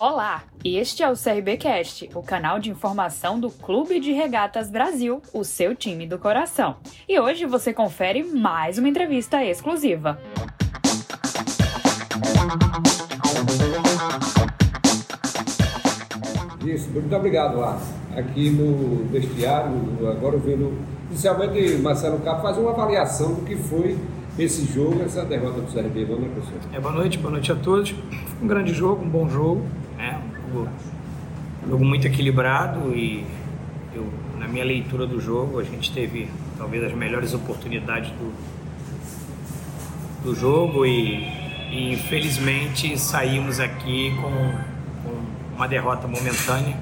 Olá, este é o CRBcast, o canal de informação do Clube de Regatas Brasil, o seu time do coração. E hoje você confere mais uma entrevista exclusiva. Isso, muito obrigado lá. Aqui no vestiário, agora vendo, inicialmente Marcelo Capo faz uma avaliação do que foi esse jogo, essa derrota do CRB. Boa noite, professor. É, boa noite, boa noite a todos. Um grande jogo, um bom jogo, né? um jogo, jogo muito equilibrado e eu, na minha leitura do jogo, a gente teve talvez as melhores oportunidades do, do jogo e, e infelizmente saímos aqui com, com uma derrota momentânea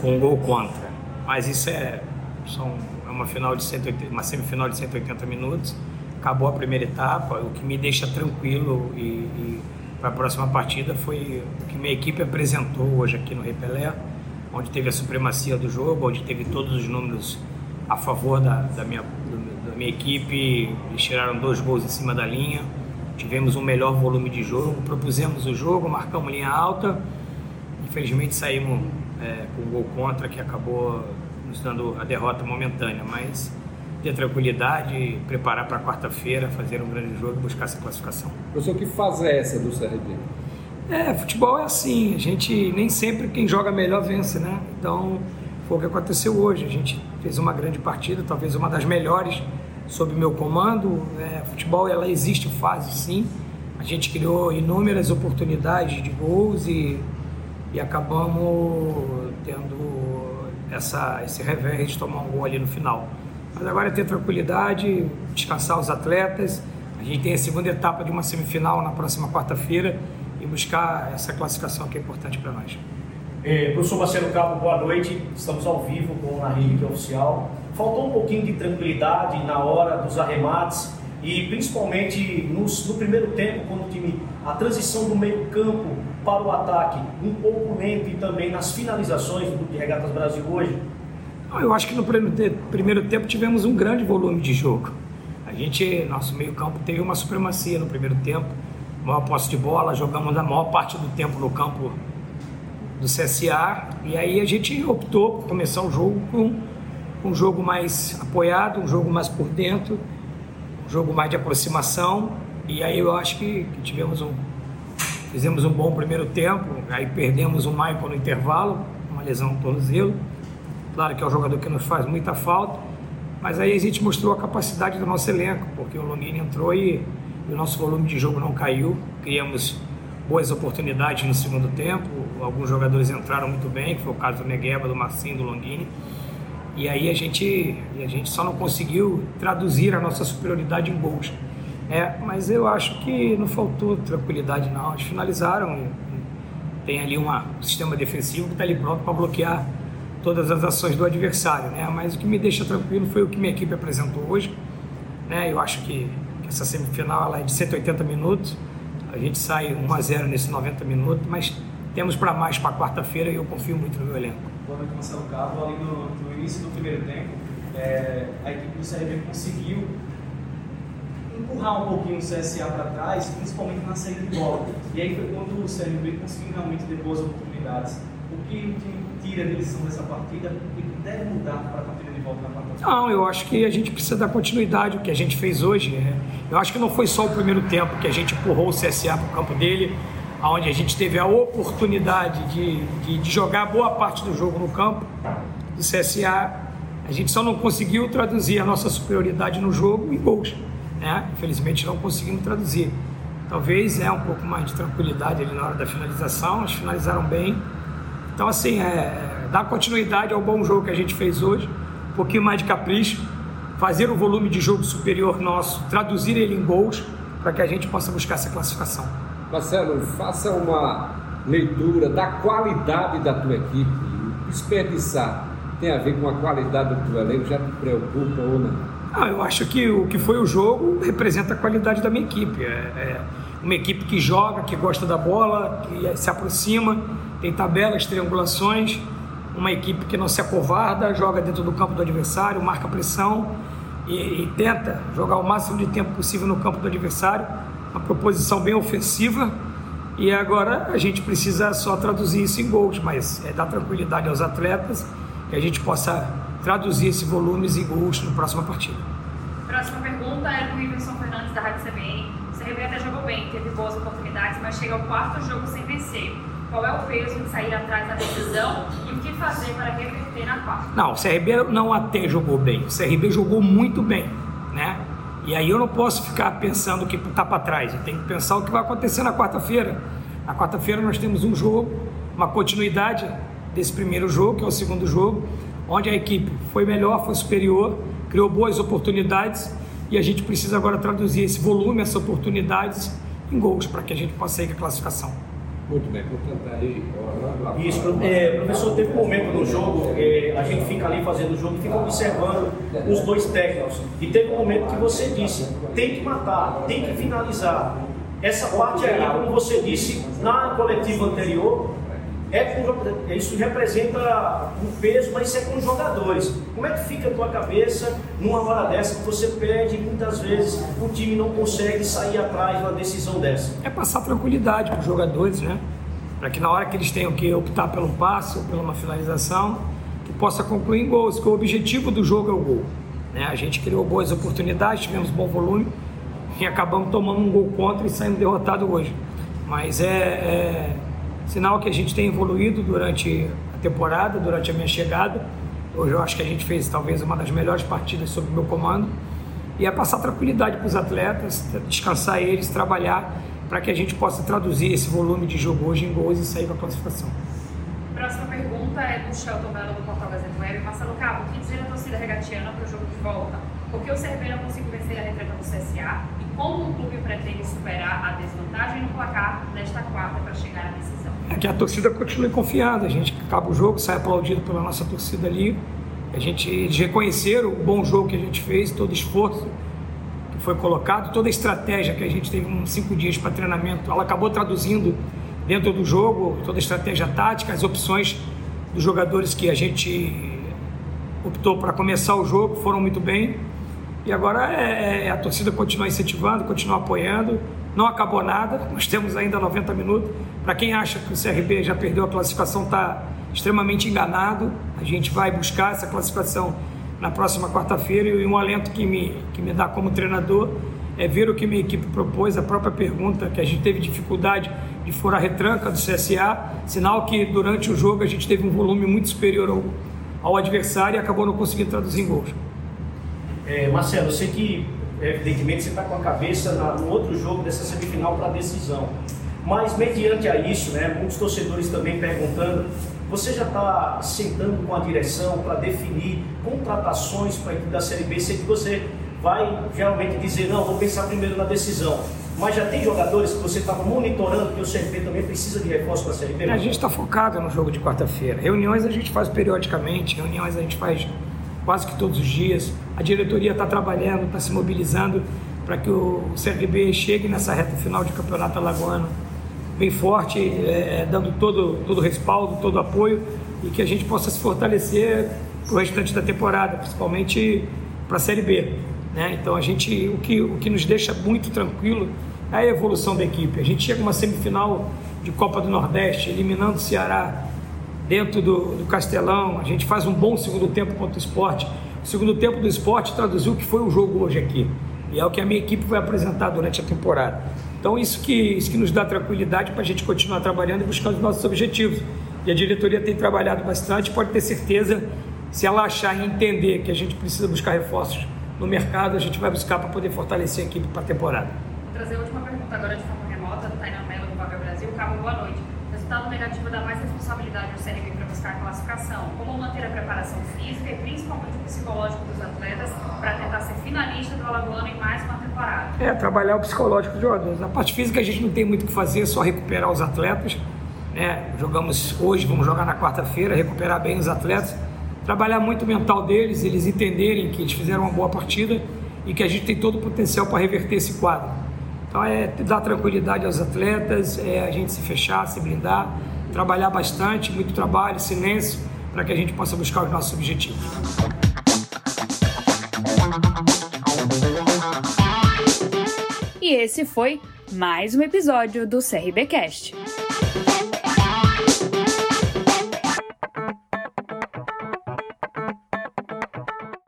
com um gol contra. Mas isso é, são, é uma, final de 180, uma semifinal de 180 minutos. Acabou a primeira etapa. O que me deixa tranquilo e, e para a próxima partida foi o que minha equipe apresentou hoje aqui no Repelé, onde teve a supremacia do jogo, onde teve todos os números a favor da, da, minha, da minha equipe. Eles tiraram dois gols em cima da linha. Tivemos um melhor volume de jogo, propusemos o jogo, marcamos linha alta. Infelizmente saímos é, com um gol contra que acabou nos dando a derrota momentânea, mas ter tranquilidade, preparar para quarta-feira, fazer um grande jogo e buscar essa classificação. Professor, que fase é essa do CRB? É, futebol é assim, a gente nem sempre quem joga melhor vence, né? Então foi o que aconteceu hoje. A gente fez uma grande partida, talvez uma das melhores sob meu comando. É, futebol ela existe fase sim. A gente criou inúmeras oportunidades de gols e e acabamos tendo essa, esse revés de tomar um gol ali no final. Mas agora é ter tranquilidade, descansar os atletas. A gente tem a segunda etapa de uma semifinal na próxima quarta-feira e buscar essa classificação que é importante para nós. É, professor Marcelo Cabo, boa noite. Estamos ao vivo com a Rede Oficial. Faltou um pouquinho de tranquilidade na hora dos arremates e principalmente no, primeiro tempo, quando o time, a transição do meio campo para o ataque um pouco lento e também nas finalizações do Grupo de Regatas Brasil hoje? Eu acho que no primeiro tempo tivemos um grande volume de jogo. A gente, nosso meio campo teve uma supremacia no primeiro tempo, maior posse de bola, jogamos a maior parte do tempo no campo do CSA e aí a gente optou por começar o jogo com um jogo mais apoiado, um jogo mais por dentro, um jogo mais de aproximação e aí eu acho que, que tivemos um, Fizemos um bom primeiro tempo, aí perdemos o Michael no intervalo, uma lesão no tornozelo. Claro que é um jogador que nos faz muita falta, mas aí a gente mostrou a capacidade do nosso elenco, porque o Longini entrou e, o nosso volume de jogo não caiu. Criamos boas oportunidades no segundo tempo, alguns jogadores entraram muito bem, que foi o caso do Negueba, do Marcinho, do Longini. E aí a gente, a gente só não conseguiu traduzir a nossa superioridade em gols. É, mas eu acho que não faltou tranquilidade não. Eles finalizaram tem ali uma, um sistema defensivo que está ali pronto para bloquear todas as ações do adversário, né? Mas o que me deixa tranquilo foi o que minha equipe apresentou hoje, né? Eu acho que, essa semifinal ela é de 180 minutos. A gente sai 1 a 0 nesses 90 minutos, mas temos para mais para quarta-feira e eu confio muito no meu elenco. Boa noite, Marcelo Cabo. Ali no, no início do primeiro tempo, é, a equipe do CRB conseguiu empurrar um pouquinho o CSA para trás, principalmente na saída de bola. E aí foi quando o CRB conseguiu realmente ter boas oportunidades. O que o time tira de lição dessa partida e deve mudar para a partida de volta na quarta Não, eu acho que a gente precisa dar continuidade ao que a gente fez hoje. Né? Eu acho que não foi só o primeiro tempo que a gente empurrou o CSA para o campo dele, onde a gente teve a oportunidade de, de, de jogar boa parte do jogo no campo do CSA. A gente só não conseguiu traduzir a nossa superioridade no jogo em gols né? Infelizmente não conseguimos traduzir. Talvez é um pouco mais de tranquilidade ali na hora da finalização, eles finalizaram bem. Então, assim, é, dar continuidade ao bom jogo que a gente fez hoje, um pouquinho mais de capricho, fazer o volume de jogo superior nosso, traduzir ele em gols, para que a gente possa buscar essa classificação. Marcelo, faça uma leitura da qualidade da tua equipe. Desperdiçar tem a ver com a qualidade do teu elenco, já te preocupa ou não? Ah, eu acho que o que foi o jogo representa a qualidade da minha equipe. É, é uma equipe que joga, que gosta da bola, que se aproxima, tem tabelas, triangulações. Uma equipe que não se acovarda, joga dentro do campo do adversário, marca pressão e, e tenta jogar o máximo de tempo possível no campo do adversário. Uma proposição bem ofensiva E agora a gente precisa só traduzir isso em gols, mas é dar tranquilidade aos atletas que a gente possa traduzir esse volumes em gols na próxima partida. Próxima pergunta é do Iverson Fernandes da Rádio CBN. O CRB até jogou bem, teve boas oportunidades, mas chega ao quarto jogo sem vencer. Qual é o peso de sair atrás da decisão e o que fazer para reverter na quarta? Não, o CRB não até jogou bem, o CRB jogou muito bem, né? E aí eu não posso ficar pensando que está para trás, eu tenho que pensar o que vai acontecer na quarta-feira. Na quarta-feira nós temos um jogo, uma continuidade desse primeiro jogo, que é o segundo jogo, onde a equipe foi melhor, foi superior, criou boas oportunidades e a gente precisa agora traduzir esse volume, essas oportunidades em gols para que a gente com a classificação. Muito bem, portanto aí. Isso, é, professor, teve um momento no jogo, é, a gente fica ali fazendo o jogo e fica observando os dois técnicos. E teve um momento que você disse: tem que matar, tem que finalizar. Essa parte aí, como você disse na coletiva anterior, é com, isso representa um peso, mas isso é com os jogadores. Como é que fica a tua cabeça numa hora dessa que você perde e muitas vezes o time não consegue sair atrás de uma decisão dessa? É passar tranquilidade para os jogadores, né? Para que na hora que eles tenham que optar pelo passe ou pela uma finalização, que possa concluir em gols, que o objetivo do jogo é o gol. Né? A gente criou boas oportunidades, tivemos bom volume e acabamos tomando um gol contra e saindo derrotado hoje. Mas é, é Sinal que a gente tem evoluído durante a temporada, durante a minha chegada. Hoje eu acho que a gente fez talvez uma das melhores partidas sob meu comando. E é passar tranquilidade para os atletas, descansar eles, trabalhar para que a gente possa traduzir esse volume de jogo hoje em gols e sair da classificação. Próxima pergunta é do Shelton Mello do Portal Gazeta Web. Marcelo Cabo, o que dizer a torcida regatiana para o jogo de volta? Por que o Cerveira conseguiu vencer a retreta do CSA? Como o clube pretende superar a desvantagem no placar nesta quarta para chegar à decisão? É que a torcida continue confiada. A gente acaba o jogo, sai aplaudido pela nossa torcida ali. A gente, eles reconheceram o bom jogo que a gente fez, todo o esforço que foi colocado, toda a estratégia que a gente teve uns cinco dias para treinamento, ela acabou traduzindo dentro do jogo, toda a estratégia tática, as opções dos jogadores que a gente optou para começar o jogo foram muito bem. E agora é, é a torcida continuar incentivando, continuar apoiando. Não acabou nada, nós temos ainda 90 minutos. Para quem acha que o CRB já perdeu a classificação, está extremamente enganado. A gente vai buscar essa classificação na próxima quarta-feira e um alento que me, que me dá como treinador é ver o que minha equipe propôs, a própria pergunta que a gente teve dificuldade de furar a retranca do CSA, sinal que durante o jogo a gente teve um volume muito superior ao, ao adversário e acabou não conseguindo traduzir em gols. É, Marcelo, eu sei que evidentemente você está com a cabeça na, no outro jogo dessa semifinal para decisão, mas mediante a isso, né, muitos torcedores também perguntando, você já está sentando com a direção para definir contratações para a equipe da Série B? Sei que você vai geralmente dizer, não, vou pensar primeiro na decisão. Mas já tem jogadores que você estava monitorando que o CRB também precisa de reforço para a Série B? A gente está focado no jogo de quarta-feira. Reuniões a gente faz periodicamente, reuniões a gente faz quase que todos os dias. A diretoria está trabalhando, está se mobilizando para que o CRB chegue nessa reta final de campeonato alagoano bem forte, é, dando todo, todo respaldo, todo apoio e que a gente possa se fortalecer para o restante da temporada, principalmente para a Série B. Né? Então a gente, o que, o que nos deixa muito tranquilo é a evolução da equipe. A gente chega uma semifinal de Copa do Nordeste, eliminando o Ceará dentro do, do Castelão, a gente faz um bom segundo tempo contra o esporte. O segundo tempo do esporte traduziu o que foi o jogo hoje aqui. E é o que a minha equipe vai apresentar durante a temporada. Então isso que, isso que nos dá tranquilidade para a gente continuar trabalhando e buscando os nossos objetivos. E a diretoria tem trabalhado bastante, pode ter certeza, se ela achar e entender que a gente precisa buscar reforços no mercado, a gente vai buscar para poder fortalecer a equipe para a temporada. Vou trazer a última pergunta agora de forma remota, do Tainan Mello, do Vaga Brasil. Cabo, boa noite. Resultado negativo dá mais responsabilidade ao CRB para buscar a classificação. Como manter a preparação física e principalmente o psicológico dos atletas para tentar ser finalista do Alagoano em mais uma temporada? É, trabalhar o psicológico dos jogadores. Na parte física a gente não tem muito o que fazer, só recuperar os atletas. Né? Jogamos hoje, vamos jogar na quarta-feira, recuperar bem os atletas trabalhar muito o mental deles, eles entenderem que eles fizeram uma boa partida e que a gente tem todo o potencial para reverter esse quadro. Então é dar tranquilidade aos atletas, é a gente se fechar, se blindar, trabalhar bastante, muito trabalho, silêncio, para que a gente possa buscar os nossos objetivos. E esse foi mais um episódio do CRBcast.